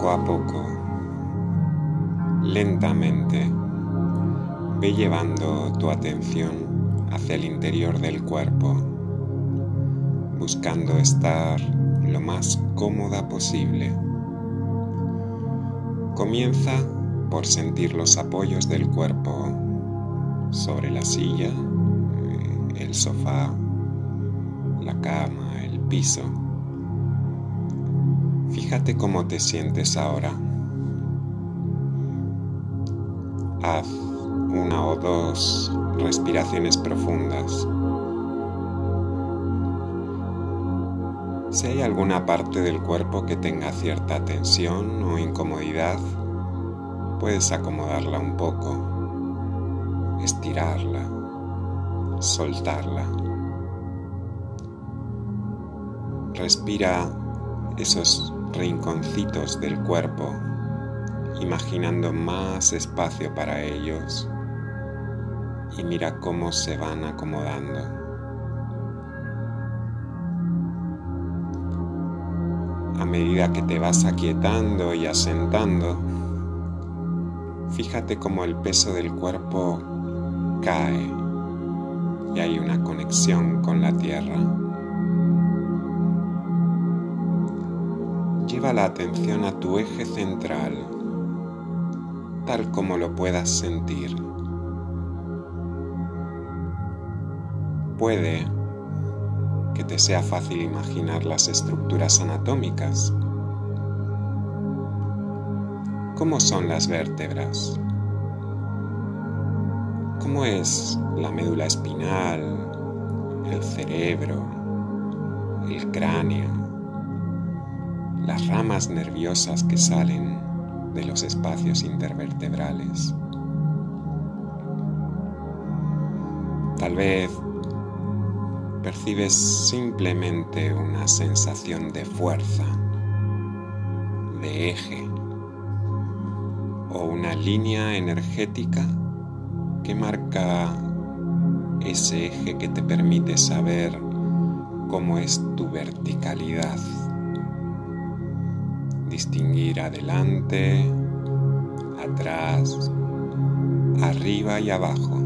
Poco a poco, lentamente, ve llevando tu atención hacia el interior del cuerpo, buscando estar lo más cómoda posible. Comienza por sentir los apoyos del cuerpo sobre la silla, eh, el sofá, la cama, el piso. Fíjate cómo te sientes ahora. Haz una o dos respiraciones profundas. Si hay alguna parte del cuerpo que tenga cierta tensión o incomodidad, puedes acomodarla un poco, estirarla, soltarla. Respira esos rinconcitos del cuerpo, imaginando más espacio para ellos y mira cómo se van acomodando. A medida que te vas aquietando y asentando, fíjate cómo el peso del cuerpo cae y hay una conexión con la tierra. Lleva la atención a tu eje central, tal como lo puedas sentir. Puede que te sea fácil imaginar las estructuras anatómicas. ¿Cómo son las vértebras? ¿Cómo es la médula espinal, el cerebro, el cráneo? Las ramas nerviosas que salen de los espacios intervertebrales. Tal vez percibes simplemente una sensación de fuerza, de eje o una línea energética que marca ese eje que te permite saber cómo es tu verticalidad distinguir adelante, atrás, arriba y abajo.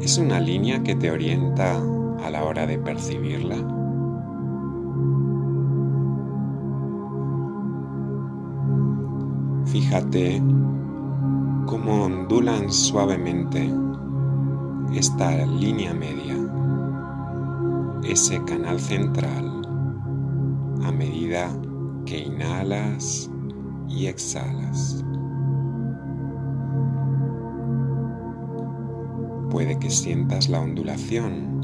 ¿Es una línea que te orienta a la hora de percibirla? Fíjate cómo ondulan suavemente esta línea media ese canal central a medida que inhalas y exhalas. Puede que sientas la ondulación.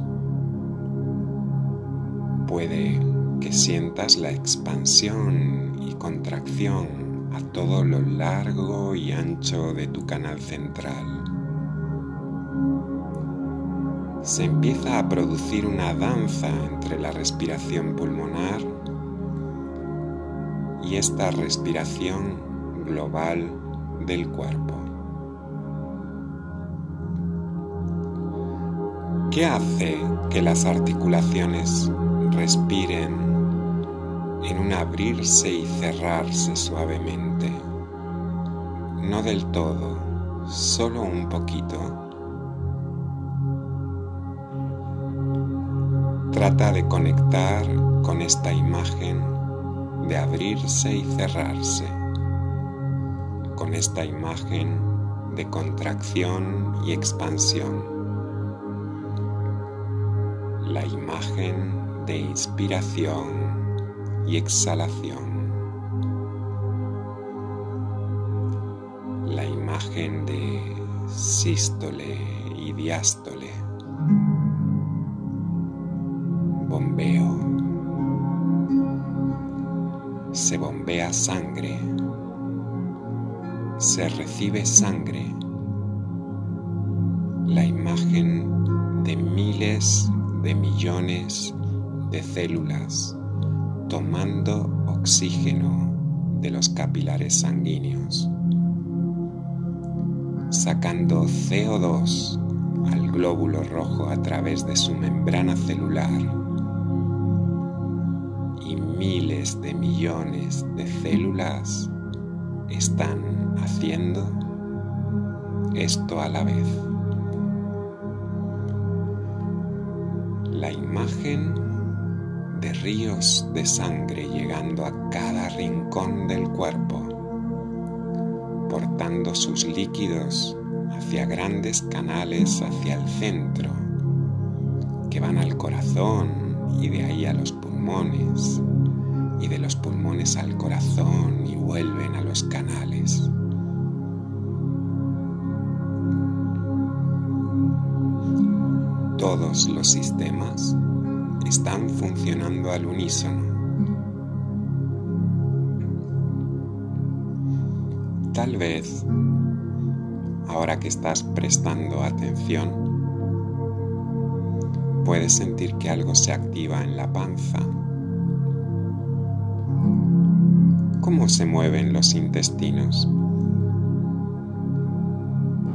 Puede que sientas la expansión y contracción a todo lo largo y ancho de tu canal central se empieza a producir una danza entre la respiración pulmonar y esta respiración global del cuerpo. ¿Qué hace que las articulaciones respiren en un abrirse y cerrarse suavemente? No del todo, solo un poquito. Trata de conectar con esta imagen de abrirse y cerrarse, con esta imagen de contracción y expansión, la imagen de inspiración y exhalación, la imagen de sístole y diástole. Sangre. Se recibe sangre. La imagen de miles de millones de células tomando oxígeno de los capilares sanguíneos, sacando CO2 al glóbulo rojo a través de su membrana celular miles de millones de células están haciendo esto a la vez. La imagen de ríos de sangre llegando a cada rincón del cuerpo, portando sus líquidos hacia grandes canales hacia el centro, que van al corazón y de ahí a los pulmones, y de los pulmones al corazón y vuelven a los canales. Todos los sistemas están funcionando al unísono. Tal vez, ahora que estás prestando atención, puedes sentir que algo se activa en la panza. ¿Cómo se mueven los intestinos?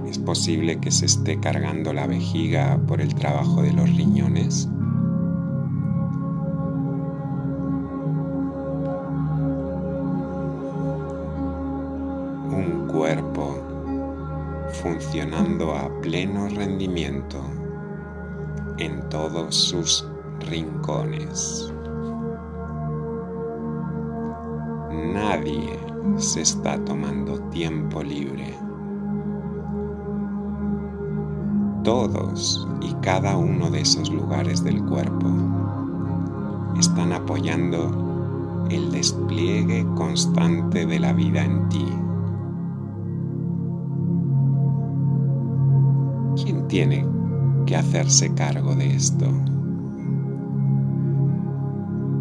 ¿Es posible que se esté cargando la vejiga por el trabajo de los riñones? Un cuerpo funcionando a pleno rendimiento en todos sus rincones. Nadie se está tomando tiempo libre. Todos y cada uno de esos lugares del cuerpo están apoyando el despliegue constante de la vida en ti. ¿Quién tiene que hacerse cargo de esto?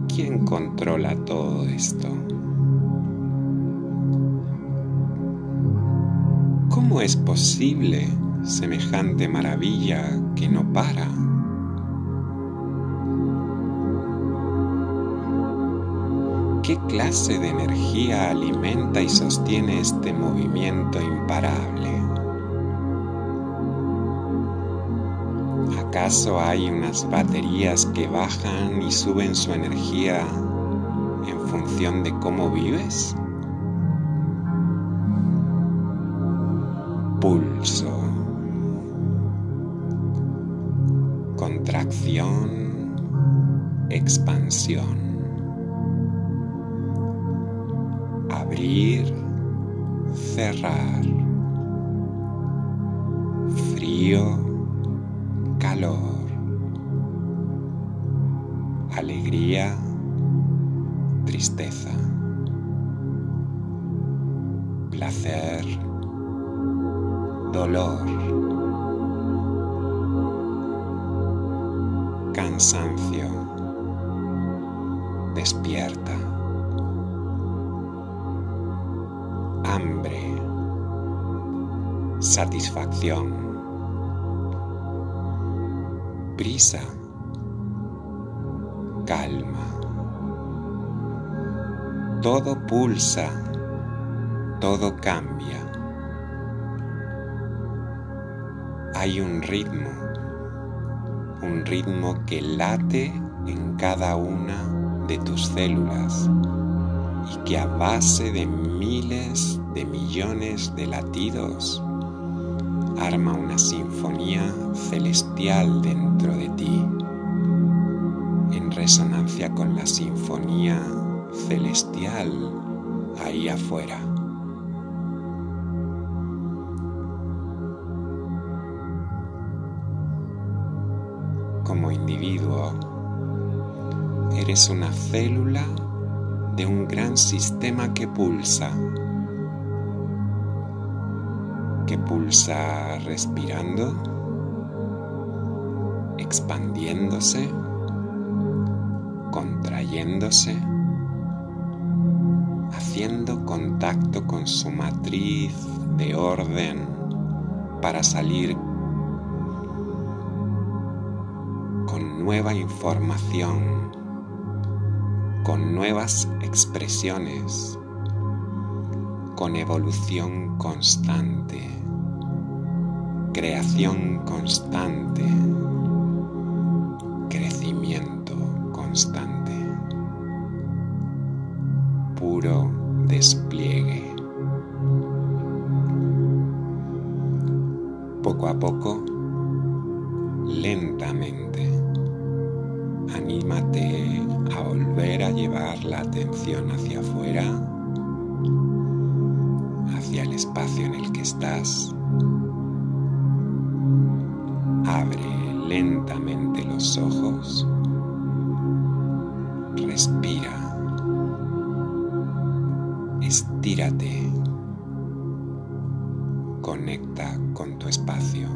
¿Quién controla todo esto? ¿Cómo es posible semejante maravilla que no para? ¿Qué clase de energía alimenta y sostiene este movimiento imparable? ¿Acaso hay unas baterías que bajan y suben su energía en función de cómo vives? Pulso. Contracción. Expansión. Abrir. Cerrar. Frío calor, alegría, tristeza, placer, dolor, cansancio, despierta, hambre, satisfacción prisa, calma. Todo pulsa, todo cambia. Hay un ritmo, un ritmo que late en cada una de tus células y que a base de miles de millones de latidos arma una sinfonía celestial dentro de ti, en resonancia con la sinfonía celestial ahí afuera. Como individuo, eres una célula de un gran sistema que pulsa que pulsa respirando, expandiéndose, contrayéndose, haciendo contacto con su matriz de orden para salir nueva información, con nuevas expresiones, con evolución constante creación constante, crecimiento constante. puro despliegue. Poco a poco, lentamente, anímate a volver a llevar la atención hacia afuera, hacia el espacio en el que estás. Abre lentamente los ojos. Respira. Estírate. Conecta con tu espacio.